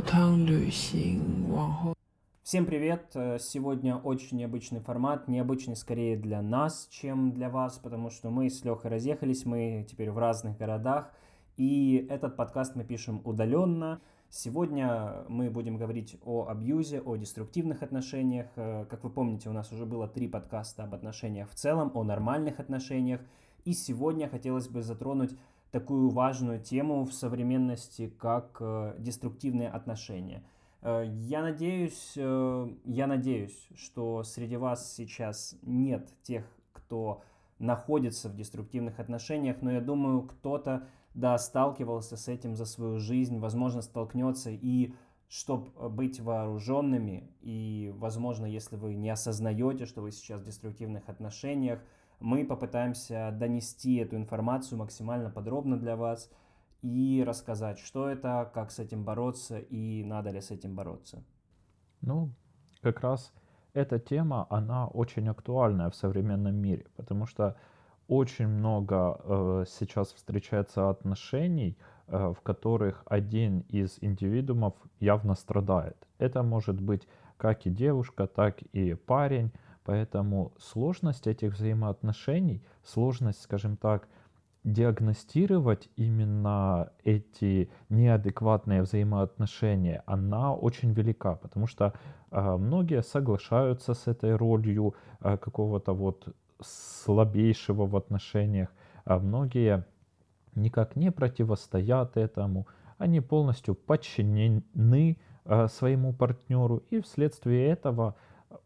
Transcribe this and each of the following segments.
趟旅行，往后 Всем привет! Э, Сегодня очень необычный формат, необычный скорее для нас, чем для вас, потому что мы с Лехой разъехались, мы теперь в разных городах, и этот подкаст мы пишем удаленно. Сегодня мы будем говорить о абьюзе, о деструктивных отношениях. Э, Как вы помните, у нас уже было три подкаста об отношениях в целом, о нормальных отношениях. И сегодня хотелось бы затронуть такую важную тему в современности, как э, деструктивные отношения. Э, Я надеюсь, э, я надеюсь, что среди вас сейчас нет тех, кто находится в деструктивных отношениях, но я думаю, кто-то, да, сталкивался с этим за свою жизнь, возможно, столкнется, и чтобы быть вооруженными, и, возможно, если вы не осознаете, что вы сейчас в деструктивных отношениях, мы попытаемся донести эту информацию максимально подробно для вас и рассказать, что это, как с этим бороться и надо ли с этим бороться. Ну, как раз эта тема, она очень актуальная в современном мире, потому что очень много э, сейчас встречается отношений, э, в которых один из индивидуумов явно страдает. Это может быть как и девушка, так и парень, поэтому сложность этих взаимоотношений, сложность, скажем так, диагностировать именно эти неадекватные взаимоотношения, она очень велика, потому что э, многие соглашаются с этой ролью э, какого-то вот слабейшего в отношениях, а многие никак не противостоят этому, они полностью подчинены э, своему партнеру, и вследствие этого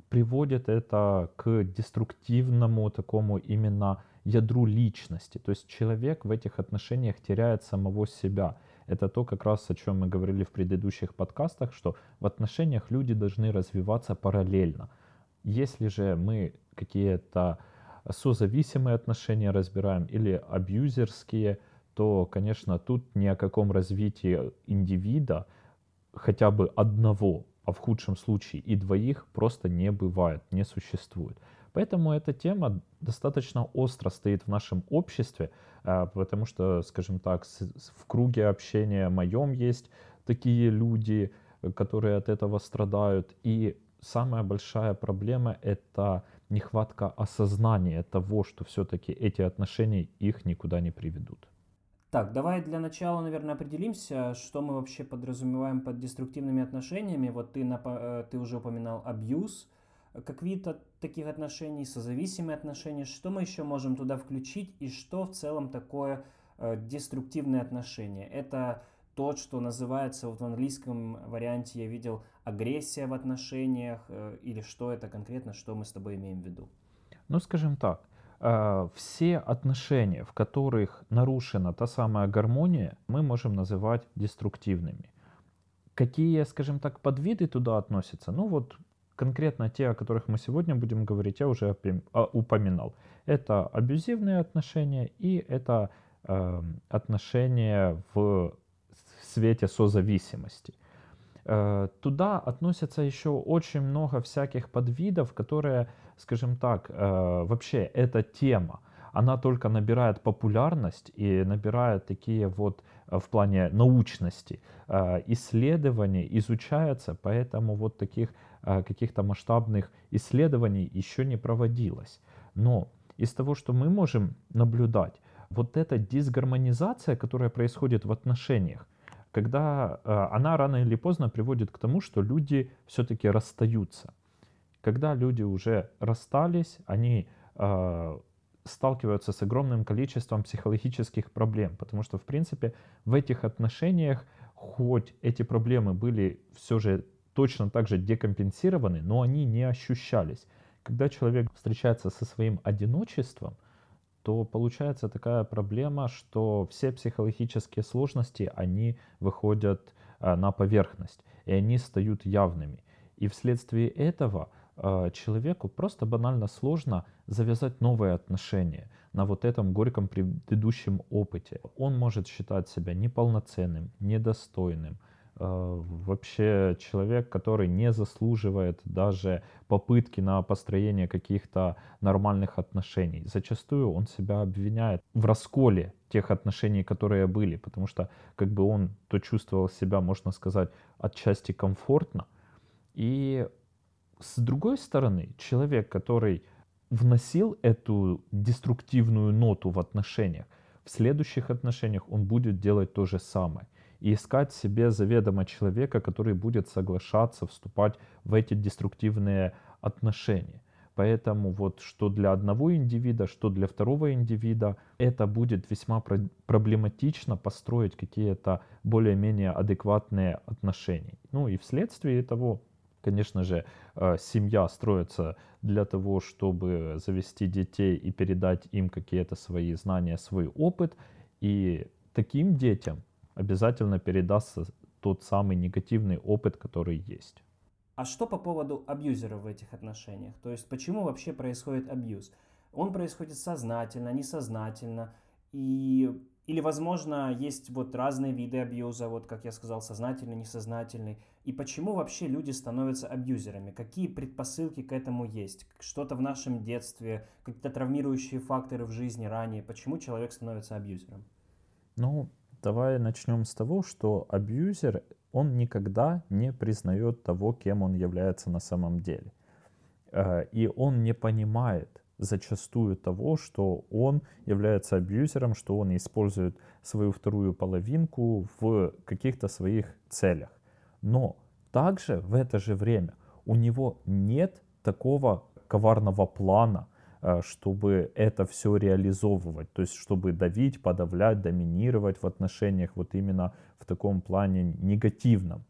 приводит это к деструктивному такому именно ядру личности. То есть человек в этих отношениях теряет самого себя. Это то, как раз о чем мы говорили в предыдущих подкастах, что в отношениях люди должны развиваться параллельно. Если же мы какие-то созависимые отношения разбираем или абьюзерские, то, конечно, тут ни о каком развитии индивида, хотя бы одного, а в худшем случае и двоих, просто не бывает, не существует. Поэтому эта тема достаточно остро стоит в нашем обществе, а, потому что, скажем так, в круге общения моем есть такие люди, которые от этого страдают. И самая большая проблема — это нехватка осознания того, что все-таки эти отношения их никуда не приведут. Так, давай для начала, наверное, определимся, что мы вообще подразумеваем под деструктивными отношениями. Вот ты, напо- э, ты уже упоминал абьюз, как вид от таких отношений, созависимые отношения. Что мы еще можем туда включить и что в целом такое э, деструктивные отношения? Это то, что называется вот в английском варианте я видел агрессия в отношениях э, или что это конкретно, что мы с тобой имеем в виду? Ну, скажем так, э, все отношения, в которых нарушена та самая гармония, мы можем называть деструктивными. Какие, скажем так, подвиды туда относятся? Ну вот конкретно те, о которых мы сегодня будем говорить, я уже а, упоминал. Это абьюзивные отношения и это э, отношения в свете созависимости. Э, туда относятся еще очень много всяких подвидов, которые, скажем так, э, вообще эта тема, она только набирает популярность и набирает такие вот э, в плане научности э, исследований, изучается, поэтому вот таких каких-то масштабных исследований еще не проводилось. Но из того, что мы можем наблюдать, вот эта дисгармонизация, которая происходит в отношениях, когда она рано или поздно приводит к тому, что люди все-таки расстаются. Когда люди уже расстались, они э, сталкиваются с огромным количеством психологических проблем, потому что, в принципе, в этих отношениях, хоть эти проблемы были все же точно так же декомпенсированы, но они не ощущались. Когда человек встречается со своим одиночеством, то получается такая проблема, что все психологические сложности, они выходят а, на поверхность, и они стают явными. И вследствие этого человеку просто банально сложно завязать новые отношения на вот этом горьком предыдущем опыте. Он может считать себя неполноценным, недостойным, э, вообще человек, который не заслуживает даже попытки на построение каких-то нормальных отношений. Зачастую он себя обвиняет в расколе тех отношений, которые были, потому что как бы он то чувствовал себя, можно сказать, отчасти комфортно. И с другой стороны, человек, который вносил эту деструктивную ноту в отношениях, в следующих отношениях он будет делать то же самое. И искать себе заведомо человека, который будет соглашаться вступать в эти деструктивные отношения. Поэтому вот что для одного индивида, что для второго индивида, это будет весьма проблематично построить какие-то более-менее адекватные отношения. Ну и вследствие того, конечно же, э, семья строится для того, чтобы завести детей и передать им какие-то свои знания, свой опыт. И таким детям обязательно передастся тот самый негативный опыт, который есть. А что по поводу абьюзера в этих отношениях? То есть почему вообще происходит абьюз? Он происходит сознательно, несознательно, и или, возможно, есть вот разные виды абьюза, вот как я сказал, сознательный, несознательный. И почему вообще люди становятся абьюзерами? Какие предпосылки к этому есть? Что-то в нашем детстве, какие-то травмирующие факторы в жизни ранее? Почему человек становится абьюзером? Ну, давай начнем с того, что абьюзер, он никогда не признает того, кем он является на самом деле. Э, и он не понимает, зачастую того, что он является абьюзером, что он использует свою вторую половинку в каких-то своих целях. Но также в это же время у него нет такого коварного плана, э, чтобы это все реализовывать, то есть чтобы давить, подавлять, доминировать в отношениях вот именно в таком плане негативном.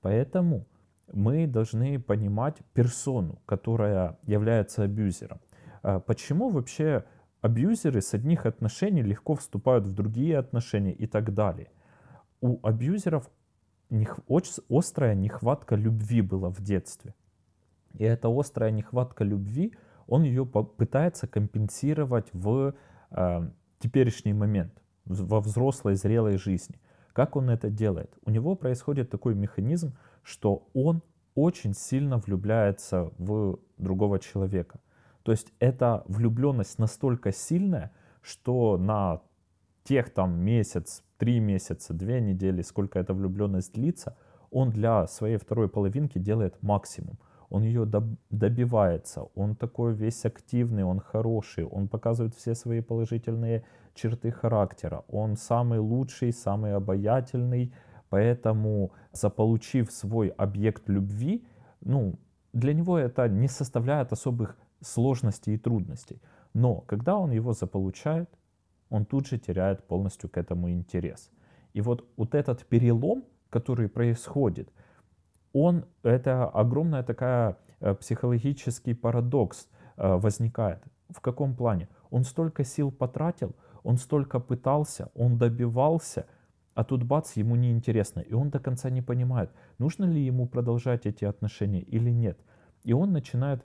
Поэтому мы должны понимать персону, которая является абьюзером. А почему вообще абьюзеры с одних отношений легко вступают в другие отношения и так далее? У абьюзеров очень острая нехватка любви была в детстве. И эта острая нехватка любви, он ее пытается компенсировать в э, теперешний момент, во взрослой, зрелой жизни. Как он это делает? У него происходит такой механизм, что он очень сильно влюбляется в другого человека – то есть эта влюбленность настолько сильная, что на тех там месяц, три месяца, две недели, сколько эта влюбленность длится, он для своей второй половинки делает максимум. Он ее добивается, он такой весь активный, он хороший, он показывает все свои положительные черты характера, он самый лучший, самый обаятельный, поэтому заполучив свой объект любви, ну, для него это не составляет особых сложностей и трудностей. Но когда он его заполучает, он тут же теряет полностью к этому интерес. И вот, вот этот перелом, который происходит, он, это огромная такая э, психологический парадокс э, возникает. В каком плане? Он столько сил потратил, он столько пытался, он добивался, а тут бац, ему неинтересно. И он до конца не понимает, нужно ли ему продолжать эти отношения или нет. И он начинает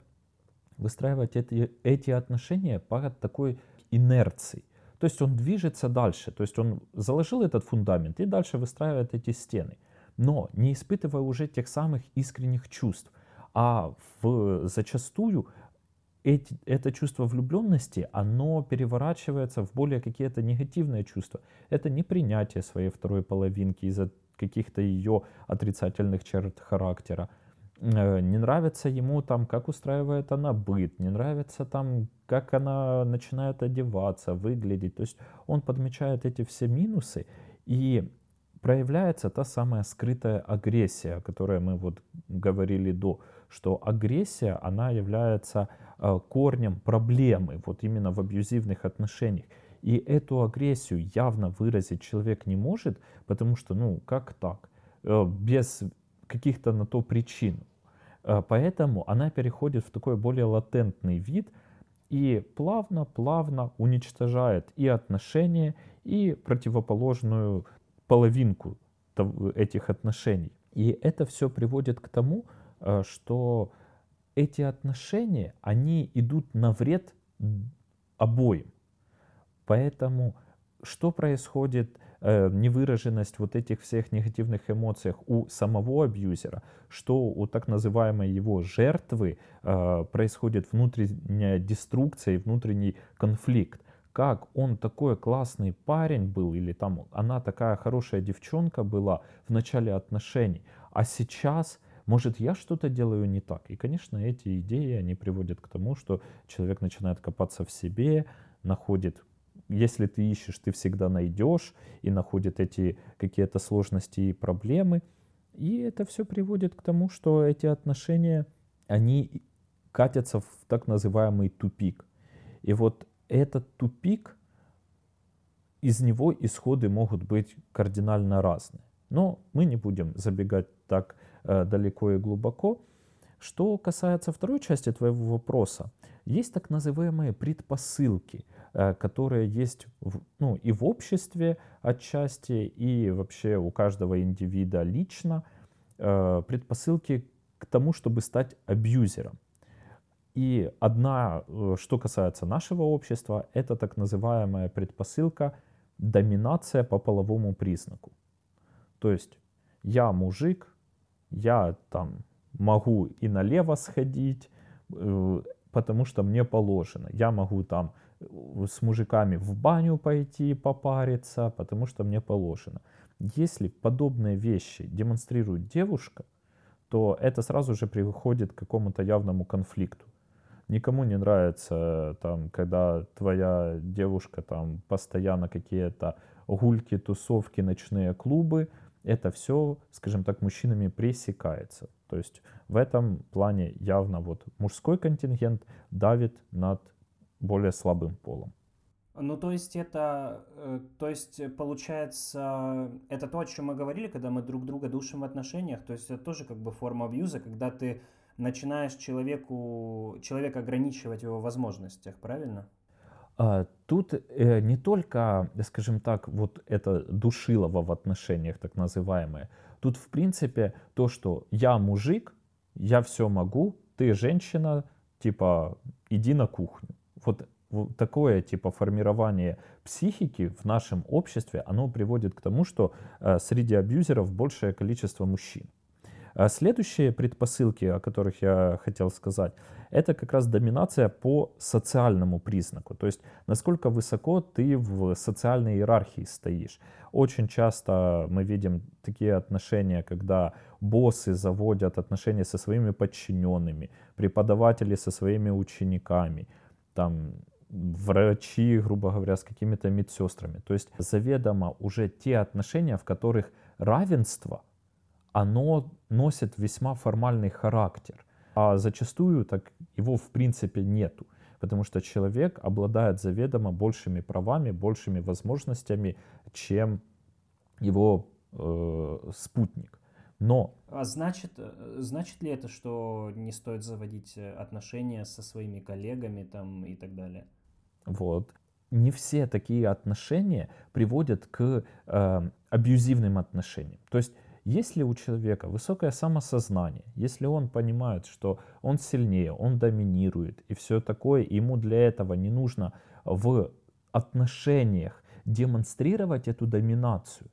выстраивать эти, эти отношения по такой инерции. То есть он движется дальше, то есть он заложил этот фундамент и дальше выстраивает эти стены, но не испытывая уже тех самых искренних чувств. А в, зачастую эти, это чувство влюбленности, оно переворачивается в более какие-то негативные чувства. Это непринятие своей второй половинки из-за каких-то ее отрицательных черт характера. Э, не нравится ему там, как устраивает она быт, не нравится там, как она начинает одеваться, выглядеть. То есть он подмечает эти все минусы и проявляется та самая скрытая агрессия, о которой мы вот говорили до, что агрессия, она является э, корнем проблемы вот именно в абьюзивных отношениях. И эту агрессию явно выразить человек не может, потому что, ну, как так? Э, без каких-то на то причин. Э, поэтому она переходит в такой более латентный вид и плавно-плавно уничтожает и отношения, и противоположную половинку этих отношений. И это все приводит к тому, э, что эти отношения, они идут на вред обоим. Поэтому что происходит невыраженность вот этих всех негативных эмоций у самого абьюзера, что у так называемой его жертвы э, происходит внутренняя деструкция и внутренний конфликт. Как он такой классный парень был, или там она такая хорошая девчонка была в начале отношений, а сейчас может, я что-то делаю не так? И, конечно, эти идеи, они приводят к тому, что человек начинает копаться в себе, находит если ты ищешь, ты всегда найдешь и находит эти какие-то сложности и проблемы. И это все приводит к тому, что эти отношения, они катятся в так называемый тупик. И вот этот тупик, из него исходы могут быть кардинально разные. Но мы не будем забегать так э, далеко и глубоко. Что касается второй части твоего вопроса, есть так называемые предпосылки, э, которые есть в, ну, и в обществе отчасти, и вообще у каждого индивида лично, э, предпосылки к тому, чтобы стать абьюзером. И одна, э, что касается нашего общества, это так называемая предпосылка доминация по половому признаку. То есть я мужик, я там могу и налево сходить, потому что мне положено. Я могу там с мужиками в баню пойти попариться, потому что мне положено. Если подобные вещи демонстрирует девушка, то это сразу же приходит к какому-то явному конфликту. Никому не нравится, там, когда твоя девушка там постоянно какие-то гульки, тусовки, ночные клубы, это все, скажем так, мужчинами пресекается. То есть в этом плане явно вот мужской контингент давит над более слабым полом. Ну, то есть это, э, то есть получается, это то, о чем мы говорили, когда мы друг друга душим в отношениях, то есть это тоже как бы форма абьюза, когда ты начинаешь человеку, человека ограничивать в его возможностях, правильно? А, тут э, не только, скажем так, вот это душилово в отношениях, так называемое. Тут, в принципе, то, что я мужик, я все могу, ты женщина, типа, иди на кухню. Вот, такое, типа, формирование психики в нашем обществе, оно приводит к тому, что э, среди абьюзеров большее количество мужчин. А следующие предпосылки, о которых я хотел сказать, это как раз доминация по социальному признаку. То есть насколько высоко ты в социальной иерархии стоишь. Очень часто мы видим такие отношения, когда боссы заводят отношения со своими подчиненными, преподаватели со своими учениками, там, врачи, грубо говоря, с какими-то медсестрами. То есть заведомо уже те отношения, в которых равенство оно носит весьма формальный характер. А зачастую так его в принципе нету. Потому что человек обладает заведомо большими правами, большими возможностями, чем его э, спутник. Но... А значит, э, значит ли это, что не стоит заводить э, отношения со своими коллегами там и так далее? Вот. Не все такие отношения приводят к э, абьюзивным отношениям. То есть если у человека высокое самосознание, если он понимает, что он сильнее, он доминирует и все такое, ему для этого не нужно в отношениях демонстрировать эту доминацию,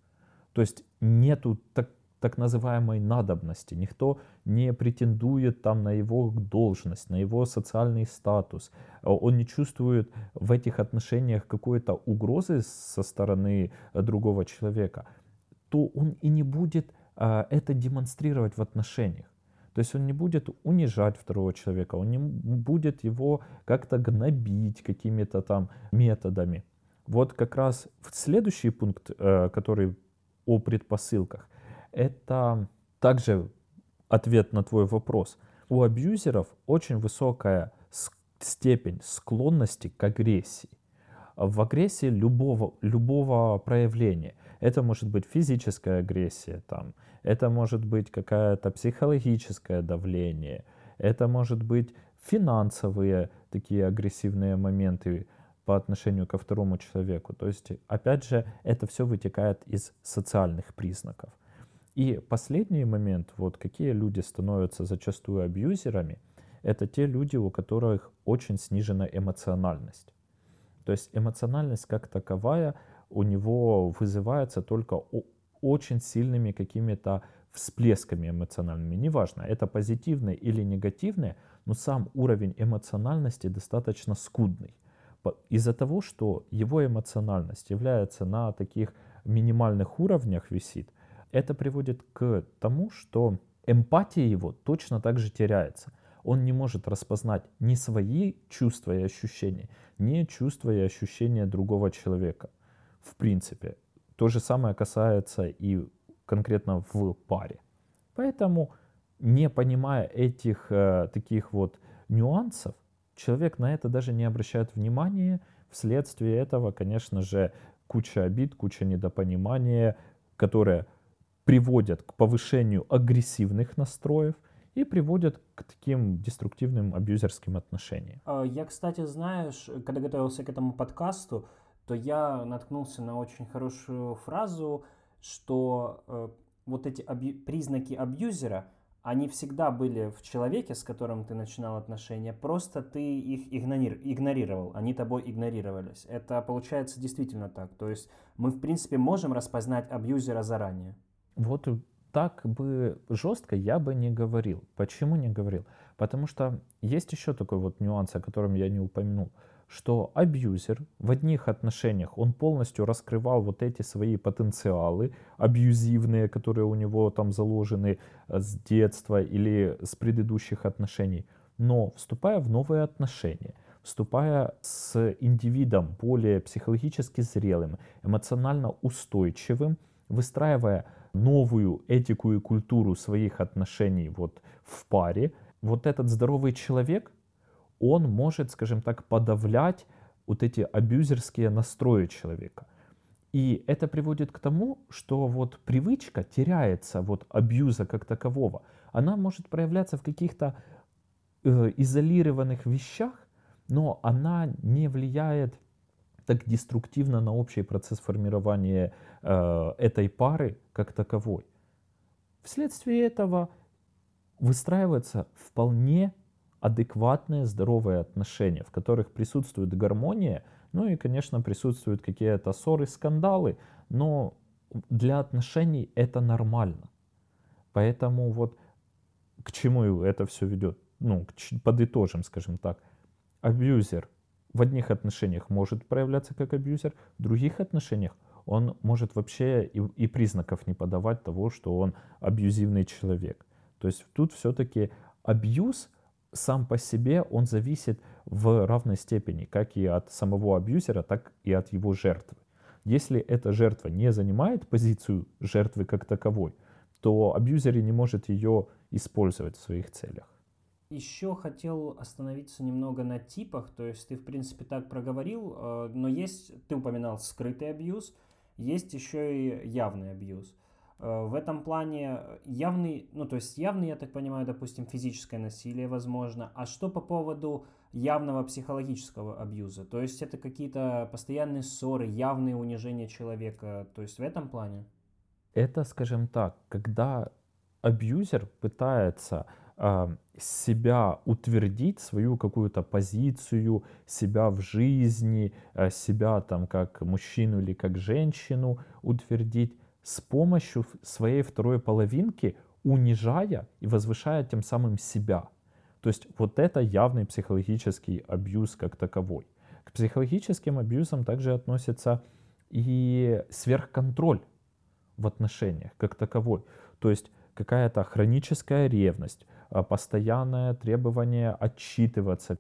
то есть нету так, так называемой надобности, никто не претендует там на его должность, на его социальный статус, он не чувствует в этих отношениях какой-то угрозы со стороны другого человека, то он и не будет а, это демонстрировать в отношениях. То есть он не будет унижать второго человека, он не будет его как-то гнобить какими-то там методами. Вот как раз следующий пункт, э, который о предпосылках, это также ответ на твой вопрос. У абьюзеров очень высокая степень склонности к агрессии. В агрессии любого, любого проявления – это может быть физическая агрессия, там, это может быть какое-то психологическое давление, это может быть финансовые такие агрессивные моменты по отношению ко второму человеку. То есть, опять же, это все вытекает из социальных признаков. И последний момент, вот какие люди становятся зачастую абьюзерами, это те люди, у которых очень снижена эмоциональность. То есть эмоциональность как таковая у него вызывается только очень сильными какими-то всплесками эмоциональными. Неважно, это позитивные или негативные, но сам уровень эмоциональности достаточно скудный. Из-за того, что его эмоциональность является на таких минимальных уровнях висит, это приводит к тому, что эмпатия его точно так же теряется. Он не может распознать ни свои чувства и ощущения, ни чувства и ощущения другого человека. В принципе. То же самое касается и конкретно в паре. Поэтому, не понимая этих э, таких вот нюансов, человек на это даже не обращает внимания. Вследствие этого, конечно же, куча обид, куча недопонимания, которые приводят к повышению агрессивных настроев и приводят к таким деструктивным абьюзерским отношениям. А, я, кстати, знаешь, когда готовился к этому подкасту, то я наткнулся на очень хорошую фразу, что э, вот эти абью- признаки абьюзера, они всегда были в человеке, с которым ты начинал отношения, просто ты их игнори- игнорировал, они тобой игнорировались. Это получается действительно так. То есть мы, в принципе, можем распознать абьюзера заранее. Вот так бы жестко я бы не говорил. Почему не говорил? Потому что есть еще такой вот нюанс, о котором я не упомянул, что абьюзер в одних отношениях, он полностью раскрывал вот эти свои потенциалы абьюзивные, которые у него там заложены э, с детства или с предыдущих отношений. Но вступая в новые отношения, вступая с индивидом более психологически зрелым, эмоционально устойчивым, выстраивая новую этику и культуру своих отношений вот в паре, вот этот здоровый человек, он может, скажем так, подавлять вот эти абьюзерские настрои человека. И это приводит к тому, что вот привычка теряется вот абьюза как такового. Она может проявляться в каких-то э, изолированных вещах, но она не влияет так деструктивно на общий процесс формирования э, этой пары как таковой. Вследствие этого выстраиваются вполне адекватные здоровые отношения, в которых присутствует гармония, ну и, конечно, присутствуют какие-то ссоры, скандалы, но для отношений это нормально. Поэтому вот к чему это все ведет? Ну, подытожим, скажем так. Абьюзер в одних отношениях может проявляться как абьюзер, в других отношениях он может вообще и, и признаков не подавать того, что он абьюзивный человек. То есть тут все-таки абьюз сам по себе, он зависит в равной степени как и от самого абьюзера, так и от его жертвы. Если эта жертва не занимает позицию жертвы как таковой, то абьюзер не может ее использовать в своих целях. Еще хотел остановиться немного на типах, то есть ты, в принципе, так проговорил, э, но есть, ты упоминал скрытый абьюз, есть еще и явный абьюз. Э, в этом плане явный, ну то есть явный, я так понимаю, допустим, физическое насилие возможно. А что по поводу явного психологического абьюза? То есть это какие-то постоянные ссоры, явные унижения человека, то есть в этом плане? Это, скажем так, когда абьюзер пытается себя утвердить, свою какую-то позицию, себя в жизни, э, себя там как мужчину или как женщину утвердить с помощью своей второй половинки, унижая и возвышая тем самым себя. То есть вот это явный психологический абьюз как таковой. К психологическим абьюзам также относится и сверхконтроль в отношениях как таковой. То есть какая-то хроническая ревность, а, постоянное требование отчитываться,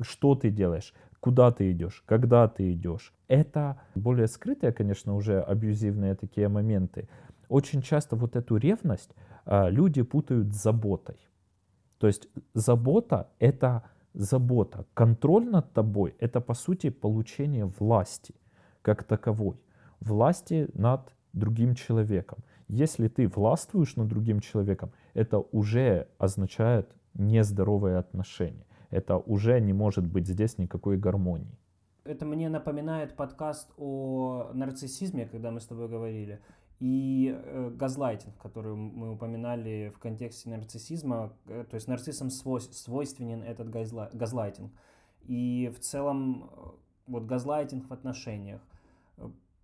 что ты делаешь, куда ты идешь, когда ты идешь. Это более скрытые, конечно, уже абьюзивные такие моменты. Очень часто вот эту ревность а, люди путают с заботой. То есть забота — это забота. Контроль над тобой — это, по сути, получение власти как таковой. Власти над другим человеком. Если ты властвуешь над другим человеком, это уже означает нездоровые отношения. Это уже не может быть здесь никакой гармонии. Это мне напоминает подкаст о нарциссизме, когда мы с тобой говорили, и э, газлайтинг, который мы упоминали в контексте нарциссизма. Э, то есть нарциссам свой, свойственен этот газла, газлайтинг. И в целом э, вот газлайтинг в отношениях.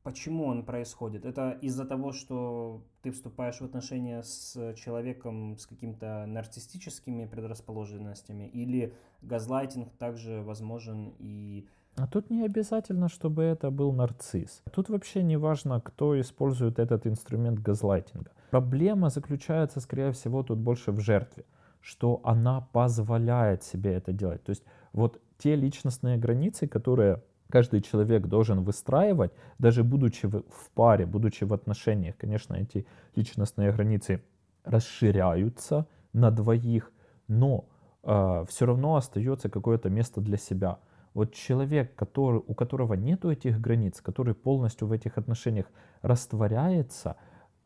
Почему он происходит? Это из-за того, что ты вступаешь в отношения с человеком с какими-то нарциссическими предрасположенностями, или газлайтинг также возможен и а тут не обязательно, чтобы это был нарцисс. Тут вообще не важно, кто использует этот инструмент газлайтинга. Проблема заключается, скорее всего, тут больше в жертве, что она позволяет себе это делать. То есть вот те личностные границы, которые каждый человек должен выстраивать, даже будучи в паре, будучи в отношениях, конечно, эти личностные границы расширяются на двоих, но э, все равно остается какое-то место для себя – вот человек, который, у которого нету этих границ, который полностью в этих отношениях растворяется,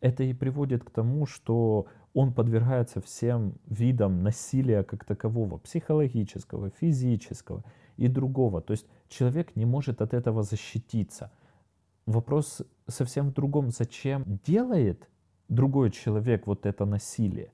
это и приводит к тому, что он подвергается всем видам насилия как такового, психологического, физического и другого. То есть человек не может от этого защититься. Вопрос совсем в другом. Зачем делает другой человек вот это насилие?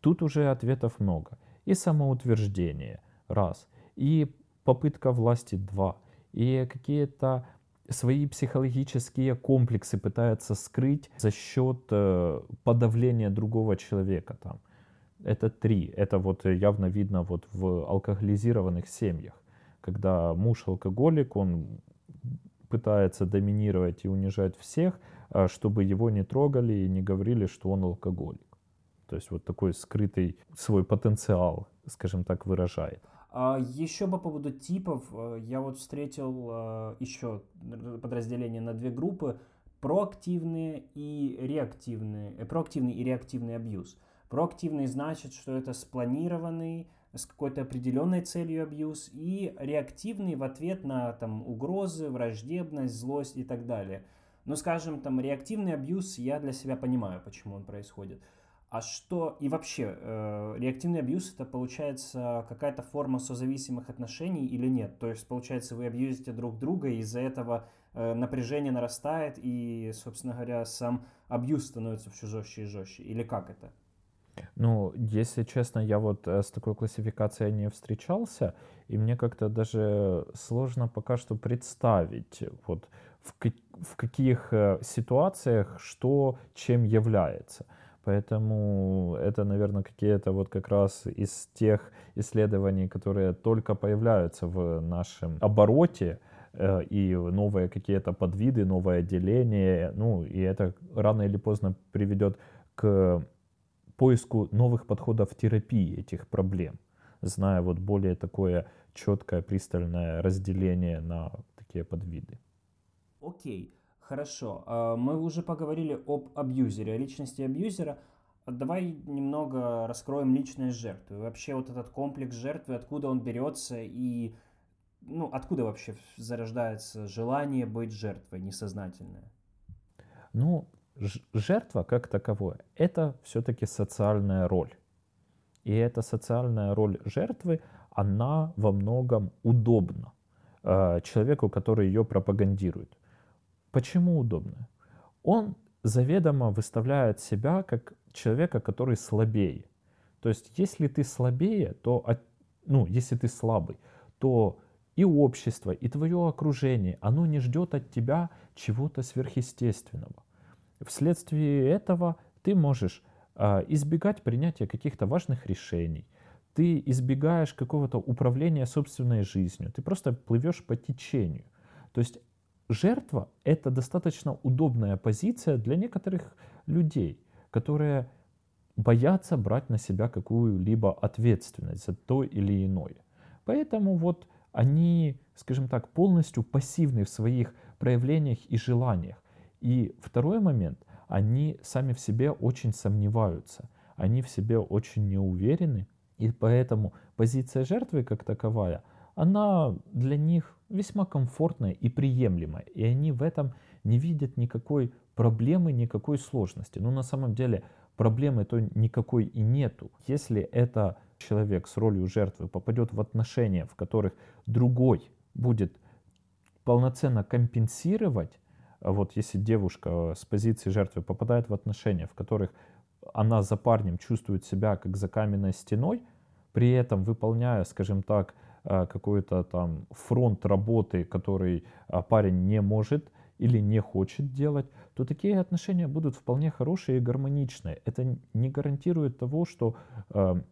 Тут уже ответов много. И самоутверждение, раз. И попытка власти два. И какие-то свои психологические комплексы пытается скрыть за счет э, подавления другого человека там. Это три. Это вот явно видно вот в алкоголизированных семьях, когда муж алкоголик, он пытается доминировать и унижать всех, а чтобы его не трогали и не говорили, что он алкоголик. То есть вот такой скрытый свой потенциал, скажем так, выражает. А, еще по поводу типов, э, я вот встретил э, еще подразделение на две группы, проактивные и реактивные, э, проактивный и реактивный абьюз. Проактивный значит, что это спланированный, с какой-то определенной целью абьюз, и реактивный в ответ на там, угрозы, враждебность, злость и так далее. Ну, скажем, там, реактивный абьюз я для себя понимаю, почему он происходит. А что и вообще э, реактивный абьюз это получается какая-то форма созависимых отношений или нет? То есть получается вы абьюзите друг друга и из-за этого э, напряжение нарастает и, собственно говоря, сам абьюз становится все жестче и жестче. Или как это? Ну, если честно, я вот э, с такой классификацией не встречался, и мне как-то даже сложно пока что представить, вот в, в каких э, ситуациях что чем является. Поэтому это, наверное, какие-то вот как раз из тех исследований, которые только появляются в нашем обороте, э, и новые какие-то подвиды, новое деление, ну, и это рано или поздно приведет к поиску новых подходов терапии этих проблем, зная вот более такое четкое, пристальное разделение на такие подвиды. Окей. Okay. Хорошо, а, мы уже поговорили об абьюзере, о личности абьюзера. Давай немного раскроем личность жертвы. Вообще вот этот комплекс жертвы, откуда он берется и ну, откуда вообще зарождается желание быть жертвой несознательное? Ну, жертва как таковое, это все-таки социальная роль. И эта социальная роль жертвы, она во многом удобна э, человеку, который ее пропагандирует. Почему удобно? Он заведомо выставляет себя как человека, который слабее. То есть, если ты слабее, то, ну, если ты слабый, то и общество, и твое окружение, оно не ждет от тебя чего-то сверхъестественного. Вследствие этого ты можешь э, избегать принятия каких-то важных решений, ты избегаешь какого-то управления собственной жизнью, ты просто плывешь по течению. То есть жертва — это достаточно удобная позиция для некоторых людей, которые боятся брать на себя какую-либо ответственность за то или иное. Поэтому вот они, скажем так, полностью пассивны в своих проявлениях и желаниях. И второй момент, они сами в себе очень сомневаются, они в себе очень неуверены, и поэтому позиция жертвы как таковая, она для них весьма комфортная и приемлемая, и они в этом не видят никакой проблемы, никакой сложности. Но на самом деле проблемы то никакой и нету. Если это человек с ролью жертвы попадет в отношения, в которых другой будет полноценно компенсировать, а вот если девушка с позиции жертвы попадает в отношения, в которых она за парнем чувствует себя как за каменной стеной, при этом выполняя, скажем так, какой-то там фронт работы, который э, парень не может или не хочет делать, то такие отношения будут вполне хорошие и гармоничные. Это не гарантирует того, что э,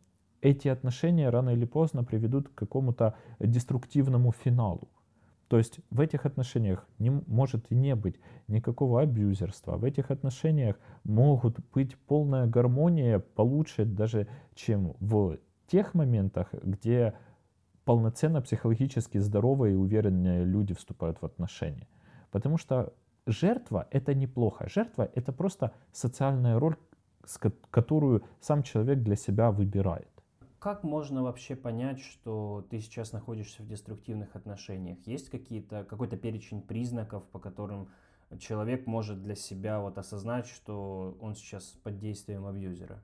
эти отношения рано или поздно приведут к какому-то деструктивному финалу. То есть в этих отношениях не может и не быть никакого абьюзерства. В этих отношениях могут быть полная гармония, получше даже, чем в тех моментах, где полноценно психологически здоровые и уверенные люди вступают в отношения. Потому что жертва — это неплохо. Жертва — это просто социальная роль, которую сам человек для себя выбирает. Как можно вообще понять, что ты сейчас находишься в деструктивных отношениях? Есть какие-то, какой-то перечень признаков, по которым человек может для себя вот осознать, что он сейчас под действием абьюзера?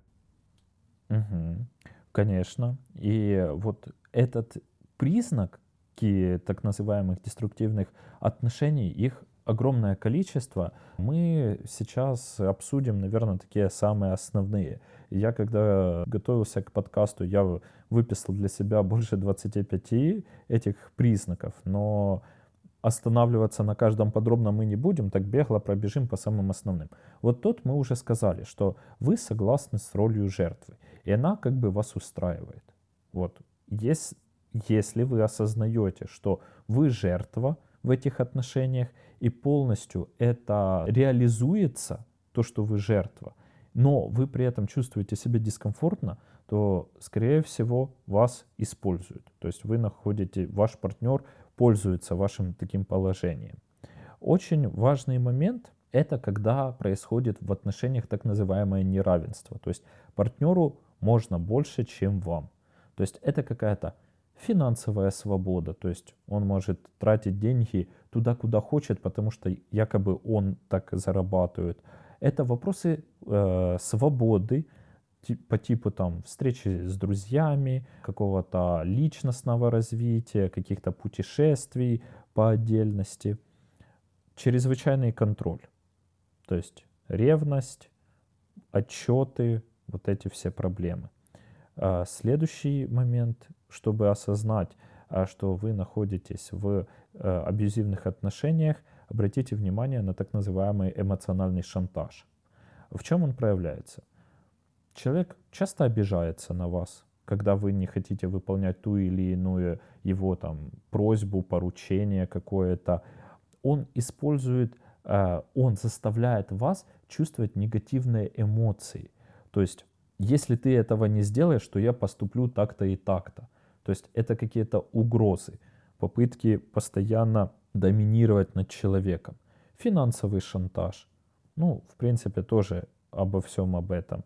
Угу. Конечно. И вот этот признак так называемых деструктивных отношений, их огромное количество. Мы сейчас обсудим, наверное, такие самые основные. Я, когда готовился к подкасту, я выписал для себя больше 25 этих признаков, но останавливаться на каждом подробно мы не будем, так бегло пробежим по самым основным. Вот тут мы уже сказали, что вы согласны с ролью жертвы, и она как бы вас устраивает. Вот. Есть, если вы осознаете, что вы жертва в этих отношениях, и полностью это реализуется, то, что вы жертва, но вы при этом чувствуете себя дискомфортно, то, скорее всего, вас используют. То есть вы находите, ваш партнер пользуется вашим таким положением. Очень важный момент – это когда происходит в отношениях так называемое неравенство. То есть партнеру можно больше, чем вам. То есть это какая-то финансовая свобода, то есть он может тратить деньги туда, куда хочет, потому что якобы он так зарабатывает. Это вопросы э, свободы по типу там встречи с друзьями, какого-то личностного развития, каких-то путешествий по отдельности, чрезвычайный контроль, то есть ревность, отчеты, вот эти все проблемы. А следующий момент чтобы осознать, а, что вы находитесь в э, абьюзивных отношениях, обратите внимание на так называемый эмоциональный шантаж. В чем он проявляется? Человек часто обижается на вас, когда вы не хотите выполнять ту или иную его там просьбу, поручение какое-то. Он использует, он заставляет вас чувствовать негативные эмоции. То есть, если ты этого не сделаешь, то я поступлю так-то и так-то. То есть это какие-то угрозы, попытки постоянно доминировать над человеком. Финансовый шантаж. Ну, в принципе, тоже обо всем об этом.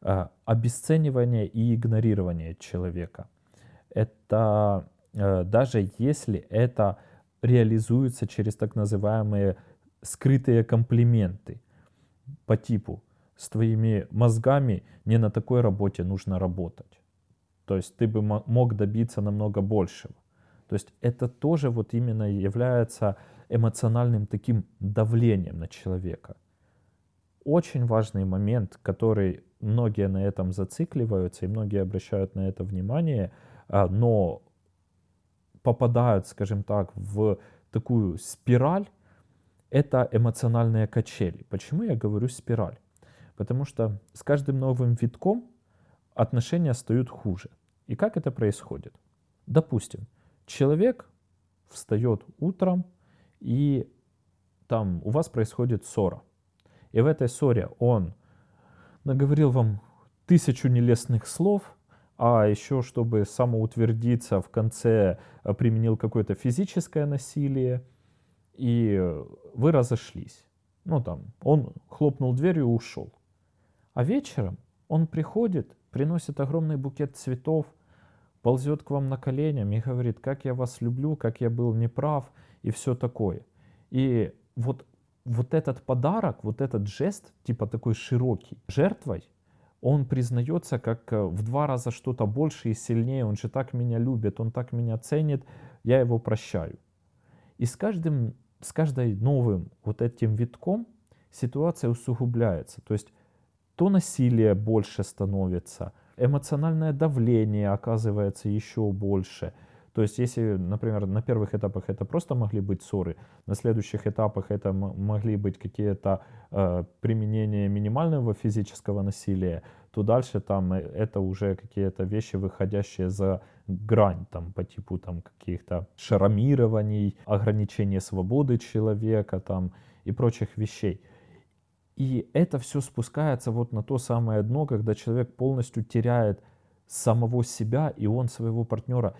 А, обесценивание и игнорирование человека. Это э, даже если это реализуется через так называемые скрытые комплименты по типу с твоими мозгами не на такой работе нужно работать. То есть ты бы мог добиться намного большего. То есть это тоже вот именно является эмоциональным таким давлением на человека. Очень важный момент, который многие на этом зацикливаются и многие обращают на это внимание, а, но попадают, скажем так, в такую спираль, это эмоциональные качели. Почему я говорю спираль? Потому что с каждым новым витком отношения стают хуже. И как это происходит? Допустим, человек встает утром, и там у вас происходит ссора. И в этой ссоре он наговорил вам тысячу нелестных слов, а еще, чтобы самоутвердиться, в конце э, применил какое-то физическое насилие, и вы разошлись. Ну там, он хлопнул дверью и ушел. А вечером он приходит, приносит огромный букет цветов, ползет к вам на коленях и говорит, как я вас люблю, как я был неправ и все такое. И вот, вот этот подарок, вот этот жест, типа такой широкий, жертвой, он признается как э, в два раза что-то больше и сильнее, он же так меня любит, он так меня ценит, я его прощаю. И с каждым, с каждой новым вот этим витком ситуация усугубляется. То есть то насилие больше становится, эмоциональное давление оказывается еще больше. То есть, если, например, на первых этапах это просто могли быть ссоры, на следующих этапах это могли быть какие-то э, применения минимального физического насилия, то дальше там э, это уже какие-то вещи, выходящие за грань, там, по типу там каких-то шарамирований, ограничения свободы человека там и прочих вещей. И это все спускается вот на то самое дно, когда человек полностью теряет самого себя и он своего партнера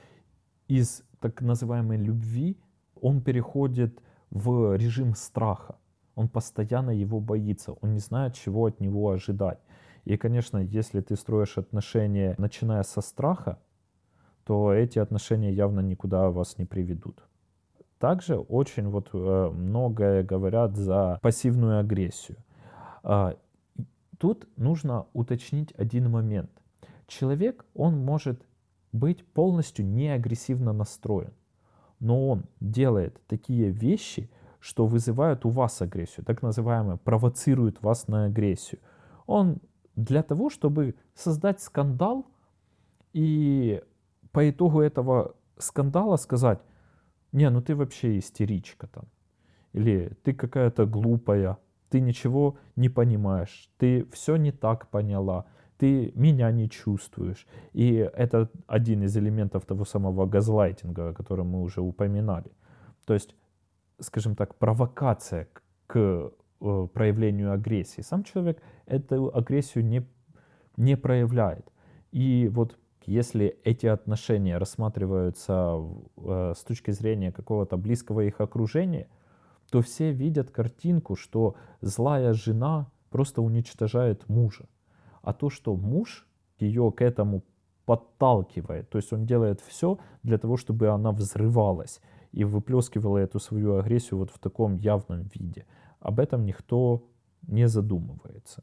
из так называемой любви, он переходит в режим страха. Он постоянно его боится, он не знает, чего от него ожидать. И, конечно, если ты строишь отношения, начиная со страха, то эти отношения явно никуда вас не приведут. Также очень вот э, многое говорят за пассивную агрессию. А, тут нужно уточнить один момент. Человек, он может быть полностью не агрессивно настроен, но он делает такие вещи, что вызывают у вас агрессию, так называемое, провоцирует вас на агрессию. Он для того, чтобы создать скандал и по итогу этого скандала сказать, не, ну ты вообще истеричка там, или ты какая-то глупая, ты ничего не понимаешь, ты все не так поняла, ты меня не чувствуешь. И это один из элементов того самого газлайтинга, о котором мы уже упоминали. То есть, скажем так, провокация к э, проявлению агрессии. Сам человек эту агрессию не, не проявляет. И вот если эти отношения рассматриваются э, с точки зрения какого-то близкого их окружения, то все видят картинку, что злая жена просто уничтожает мужа. А то, что муж ее к этому подталкивает, то есть он делает все для того, чтобы она взрывалась и выплескивала эту свою агрессию вот в таком явном виде. Об этом никто не задумывается.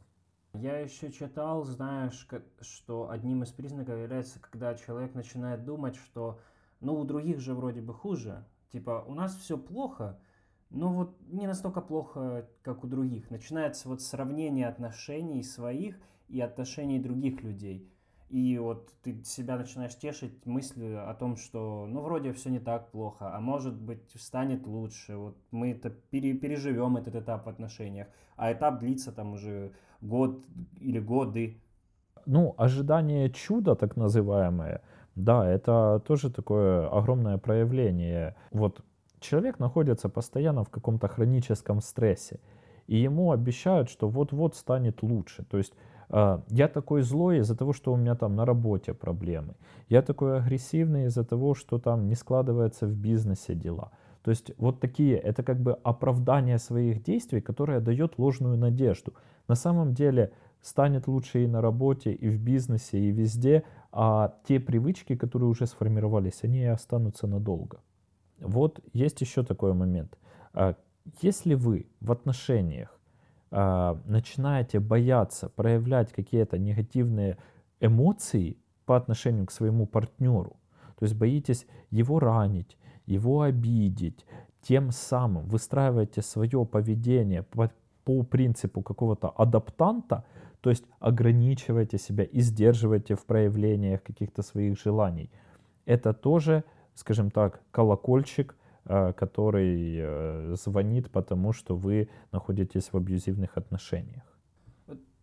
Я еще читал, знаешь, что одним из признаков является, когда человек начинает думать, что ну у других же вроде бы хуже, типа у нас все плохо, но вот не настолько плохо, как у других. Начинается вот сравнение отношений своих и отношений других людей. И вот ты себя начинаешь тешить мыслью о том, что ну вроде все не так плохо, а может быть станет лучше. Вот мы это пере, переживем этот этап в отношениях, а этап длится там уже год или годы. Ну, ожидание чуда, так называемое, да, это тоже такое огромное проявление. Вот человек находится постоянно в каком-то хроническом стрессе, и ему обещают, что вот-вот станет лучше. То есть э, я такой злой из-за того, что у меня там на работе проблемы. Я такой агрессивный из-за того, что там не складывается в бизнесе дела. То есть вот такие, это как бы оправдание своих действий, которое дает ложную надежду. На самом деле станет лучше и на работе, и в бизнесе, и везде, а те привычки, которые уже сформировались, они останутся надолго. Вот есть еще такой момент. А, если вы в отношениях а, начинаете бояться проявлять какие-то негативные эмоции по отношению к своему партнеру, то есть боитесь его ранить, его обидеть, тем самым выстраиваете свое поведение по, по принципу какого-то адаптанта, то есть ограничиваете себя и сдерживаете в проявлениях каких-то своих желаний. Это тоже скажем так, колокольчик, э, который э, звонит, потому что вы находитесь в абьюзивных отношениях.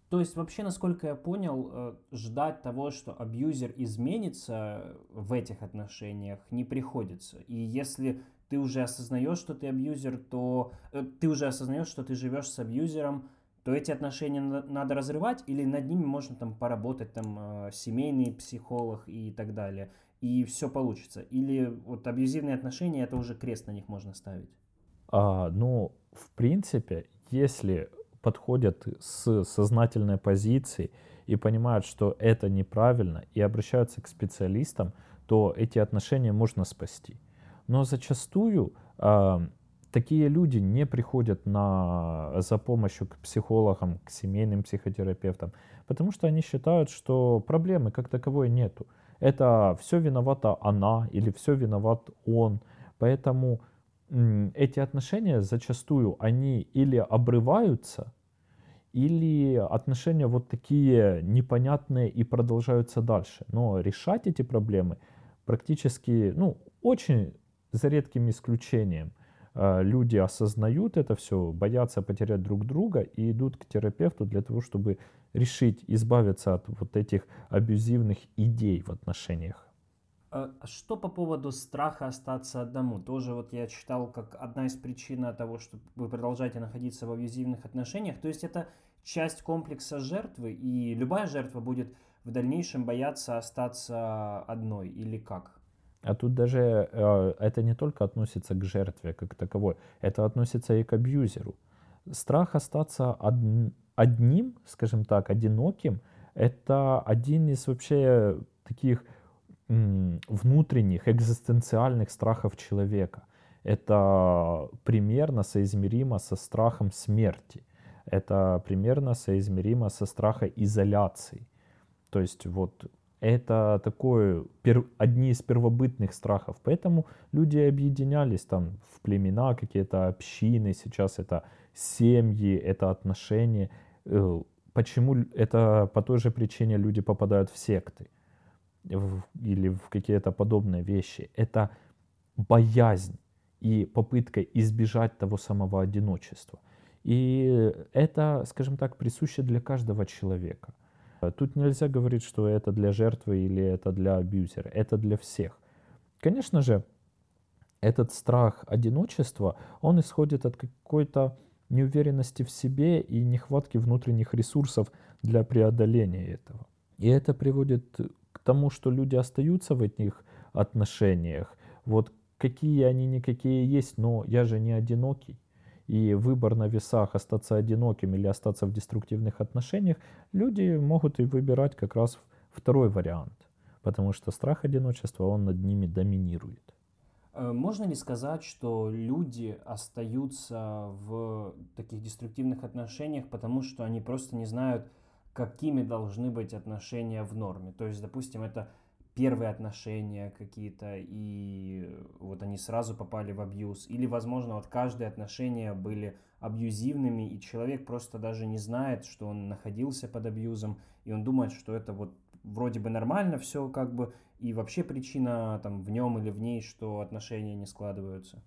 То есть вообще, насколько я понял, э, ждать того, что абьюзер изменится в этих отношениях, не приходится. И если ты уже осознаешь, что ты абьюзер, то ты уже осознаешь, что ты живешь с абьюзером, то эти отношения надо разрывать или над ними можно там поработать, там семейный психолог и так далее и все получится? Или вот абьюзивные отношения, это уже крест на них можно ставить? А, ну, в принципе, если подходят с сознательной позиции и понимают, что это неправильно, и обращаются к специалистам, то эти отношения можно спасти. Но зачастую а, такие люди не приходят на, за помощью к психологам, к семейным психотерапевтам, потому что они считают, что проблемы как таковой нету это все виновата она или все виноват он. Поэтому эти отношения зачастую, они или обрываются, или отношения вот такие непонятные и продолжаются дальше. Но решать эти проблемы практически, ну, очень за редким исключением, э, люди осознают это все, боятся потерять друг друга и идут к терапевту для того, чтобы решить избавиться от вот этих абьюзивных идей в отношениях. А что по поводу страха остаться одному? Тоже вот я читал как одна из причин того, что вы продолжаете находиться в абьюзивных отношениях. То есть это часть комплекса жертвы, и любая жертва будет в дальнейшем бояться остаться одной или как? А тут даже э, это не только относится к жертве как таковой, это относится и к абьюзеру. Страх остаться од, одним, скажем так, одиноким, это один из вообще таких внутренних экзистенциальных страхов человека. Это примерно соизмеримо со страхом смерти. Это примерно соизмеримо со страхом изоляции. То есть вот это такое пер, одни из первобытных страхов. Поэтому люди объединялись там в племена, какие-то общины, сейчас это семьи, это отношения. Э, почему это по той же причине люди попадают в секты в, или в какие-то подобные вещи. Это боязнь и попытка избежать того самого одиночества. И это, скажем так, присуще для каждого человека. Тут нельзя говорить, что это для жертвы или это для абьюзера. Это для всех. Конечно же, этот страх одиночества, он исходит от какой-то неуверенности в себе и нехватки внутренних ресурсов для преодоления этого. И это приводит к тому, что люди остаются в этих отношениях. Вот какие они никакие есть, но я же не одинокий. И выбор на весах остаться одиноким или остаться в деструктивных отношениях, люди могут и выбирать как раз второй вариант. Потому что страх одиночества, он над ними доминирует. Э, можно ли сказать, что люди остаются в таких деструктивных отношениях, потому что они просто не знают, какими должны быть отношения в норме? То есть, допустим, это первые отношения какие-то, и вот они сразу попали в абьюз. Или, возможно, вот каждые отношения были абьюзивными, и человек просто даже не знает, что он находился под абьюзом, и он думает, что это вот вроде бы нормально все как бы, и вообще причина там в нем или в ней, что отношения не складываются?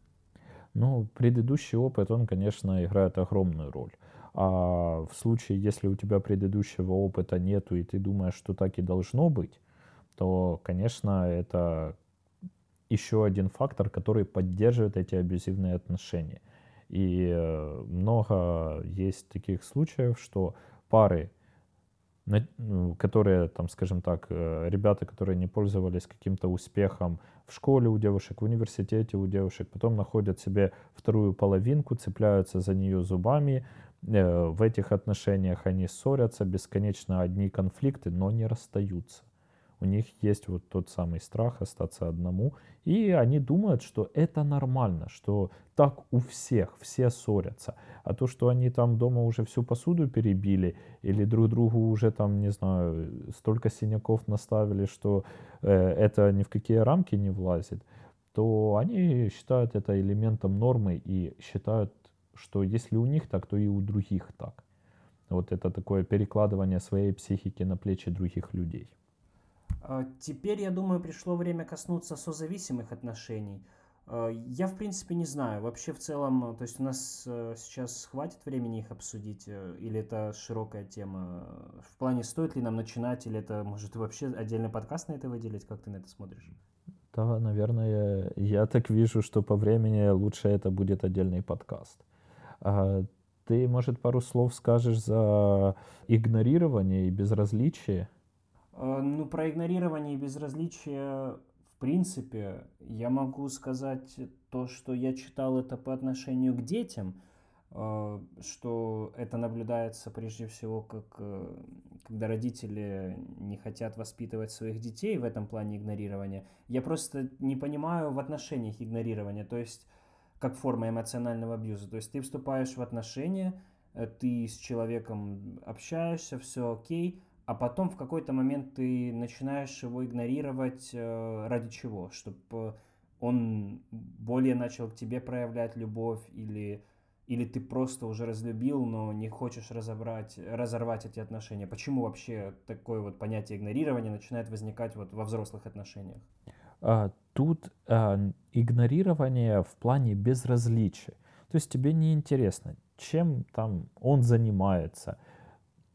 Ну, предыдущий опыт, он, конечно, играет огромную роль. А в случае, если у тебя предыдущего опыта нету, и ты думаешь, что так и должно быть, то, конечно, это еще один фактор, который поддерживает эти абьюзивные отношения. И э, много есть таких случаев, что пары которые, там, скажем так, э, ребята, которые не пользовались каким-то успехом в школе у девушек, в университете у девушек, потом находят себе вторую половинку, цепляются за нее зубами, э, в этих отношениях они ссорятся, бесконечно одни конфликты, но не расстаются у них есть вот тот самый страх остаться одному, и они думают, что это нормально, что так у всех, все ссорятся. А то, что они там дома уже всю посуду перебили, или друг другу уже там, не знаю, столько синяков наставили, что э, это ни в какие рамки не влазит, то они считают это элементом нормы и считают, что если у них так, то и у других так. Вот это такое перекладывание своей психики на плечи других людей. А, теперь, я думаю, пришло время коснуться созависимых отношений. А, я, в принципе, не знаю. Вообще, в целом, то есть у нас э, сейчас хватит времени их обсудить, э, или это широкая тема? В плане, стоит ли нам начинать, или это, может, вообще отдельный подкаст на это выделить? Как ты на это смотришь? Да, наверное, я так вижу, что по времени лучше это будет отдельный подкаст. А ты, может, пару слов скажешь за игнорирование и безразличие? Э, ну, про игнорирование и безразличие, в принципе, я могу сказать то, что я читал это по отношению к детям, э, что это наблюдается прежде всего, как э, когда родители не хотят воспитывать своих детей в этом плане игнорирования. Я просто не понимаю в отношениях игнорирования, то есть как форма эмоционального абьюза. То есть ты вступаешь в отношения, ты с человеком общаешься, все окей, а потом в какой-то момент ты начинаешь его игнорировать э, ради чего? Чтобы он более начал к тебе проявлять любовь или, или ты просто уже разлюбил, но не хочешь разобрать, разорвать эти отношения. Почему вообще такое вот понятие игнорирования начинает возникать вот во взрослых отношениях? а, тут а, игнорирование в плане безразличия. То есть тебе не интересно, чем там он занимается,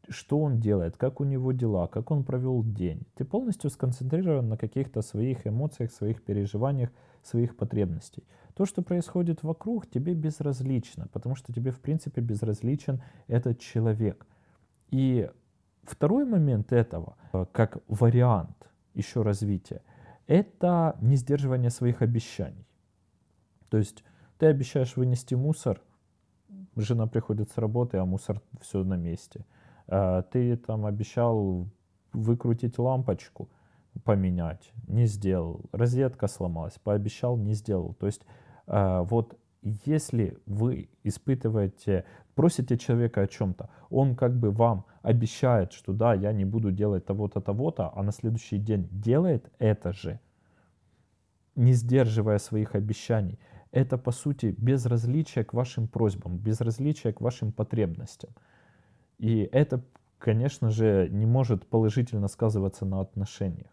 что он делает, как у него дела, как он провел день. Ты полностью сконцентрирован на каких-то своих эмоциях, своих переживаниях, своих потребностей. То, что происходит вокруг, тебе безразлично, потому что тебе, в принципе, безразличен этот человек. И второй момент этого, э, как вариант еще развития, это не сдерживание своих обещаний. То есть ты обещаешь вынести мусор, жена приходит с работы, а мусор все на месте. А ты там обещал выкрутить лампочку, поменять, не сделал. Розетка сломалась, пообещал, не сделал. То есть а, вот если вы испытываете, просите человека о чем-то, он как бы вам обещает, что да, я не буду делать того-то, того-то, а на следующий день делает это же, не сдерживая своих обещаний, это по сути безразличие к вашим просьбам, безразличие к вашим потребностям. И это, конечно же, не может положительно сказываться на отношениях.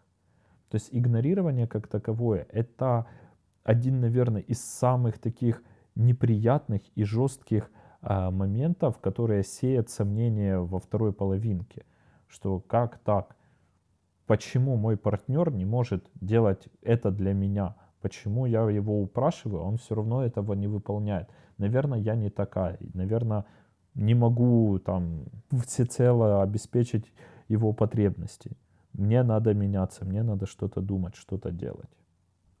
То есть игнорирование как таковое — это один, наверное, из самых таких неприятных и жестких а, моментов, которые сеют сомнения во второй половинке. Что как так? Почему мой партнер не может делать это для меня? Почему я его упрашиваю, он все равно этого не выполняет? Наверное, я не такая. Наверное, не могу там всецело обеспечить его потребности. Мне надо меняться, мне надо что-то думать, что-то делать.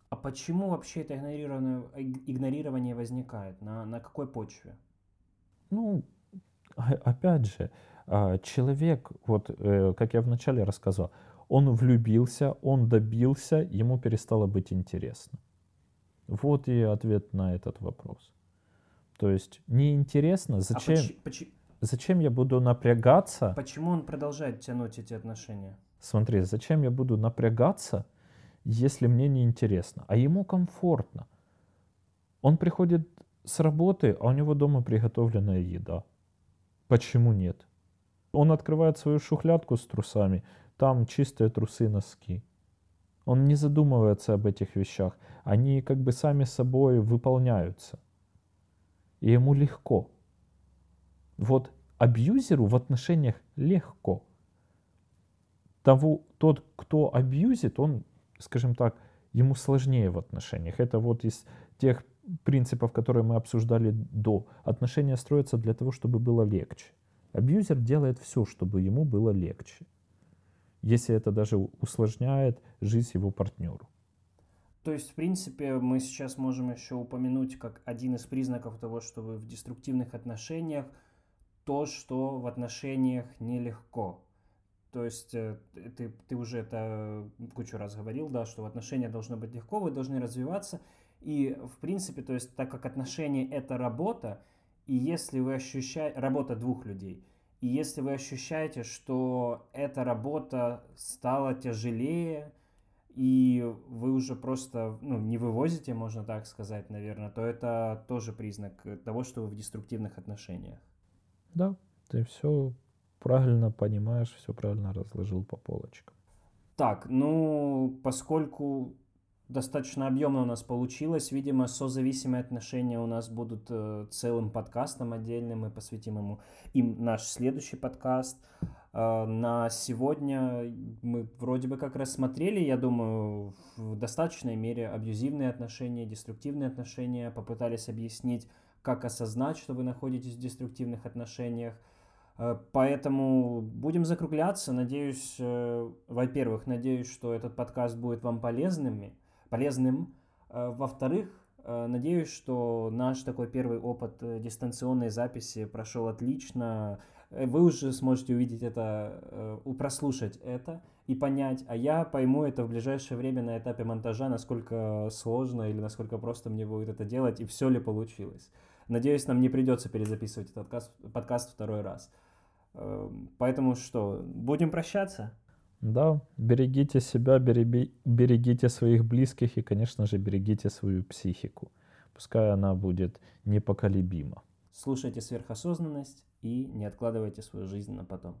А почему вообще это игнорирование, игнорирование возникает? На, на какой почве? Ну, опять же, а, человек, вот э, как я вначале рассказал, он влюбился, он добился, ему перестало быть интересно. Вот и ответ на этот вопрос. То есть неинтересно, зачем, а поч- поч- зачем я буду напрягаться? Почему он продолжает тянуть эти отношения? Смотри, зачем я буду напрягаться, если мне неинтересно, а ему комфортно. Он приходит с работы, а у него дома приготовленная еда. Почему нет? Он открывает свою шухлядку с трусами, там чистые трусы, носки. Он не задумывается об этих вещах. Они как бы сами собой выполняются. И ему легко. Вот абьюзеру в отношениях легко. Того, тот, кто абьюзит, он скажем так, ему сложнее в отношениях. Это вот из тех принципов, которые мы обсуждали до. Отношения строятся для того, чтобы было легче. Абьюзер делает все, чтобы ему было легче. Если это даже усложняет жизнь его партнеру. То есть, в принципе, мы сейчас можем еще упомянуть как один из признаков того, что вы в деструктивных отношениях, то, что в отношениях нелегко. То есть э, ты, ты уже это кучу раз говорил, да, что отношения должно быть легко, вы должны развиваться. И, в принципе, то есть, так как отношения — это работа, и если вы ощущаете... Работа двух людей. И если вы ощущаете, что эта работа стала тяжелее, и вы уже просто ну, не вывозите, можно так сказать, наверное, то это тоже признак того, что вы в деструктивных отношениях. Да, ты все правильно понимаешь, все правильно разложил по полочкам. Так, ну, поскольку достаточно объемно у нас получилось, видимо, созависимые отношения у нас будут э, целым подкастом отдельным, мы посвятим ему им наш следующий подкаст. Э, на сегодня мы вроде бы как рассмотрели, я думаю, в достаточной мере абьюзивные отношения, деструктивные отношения, попытались объяснить, как осознать, что вы находитесь в деструктивных отношениях, Э, поэтому будем закругляться. Надеюсь, э, во-первых, надеюсь, что этот подкаст будет вам полезным. полезным. Э, во-вторых, надеюсь, что наш такой первый опыт дистанционной записи прошел отлично. Вы уже сможете увидеть это, прослушать это и понять, а я пойму это в ближайшее время на этапе монтажа, насколько сложно или насколько просто мне будет это делать и все ли получилось. Надеюсь, нам не придется перезаписывать этот подкаст, подкаст второй раз. Эм, поэтому что, будем прощаться? Да, берегите себя, берегите своих близких и, конечно же, берегите свою психику. Пускай она будет непоколебима. Слушайте сверхосознанность и не откладывайте свою жизнь на потом.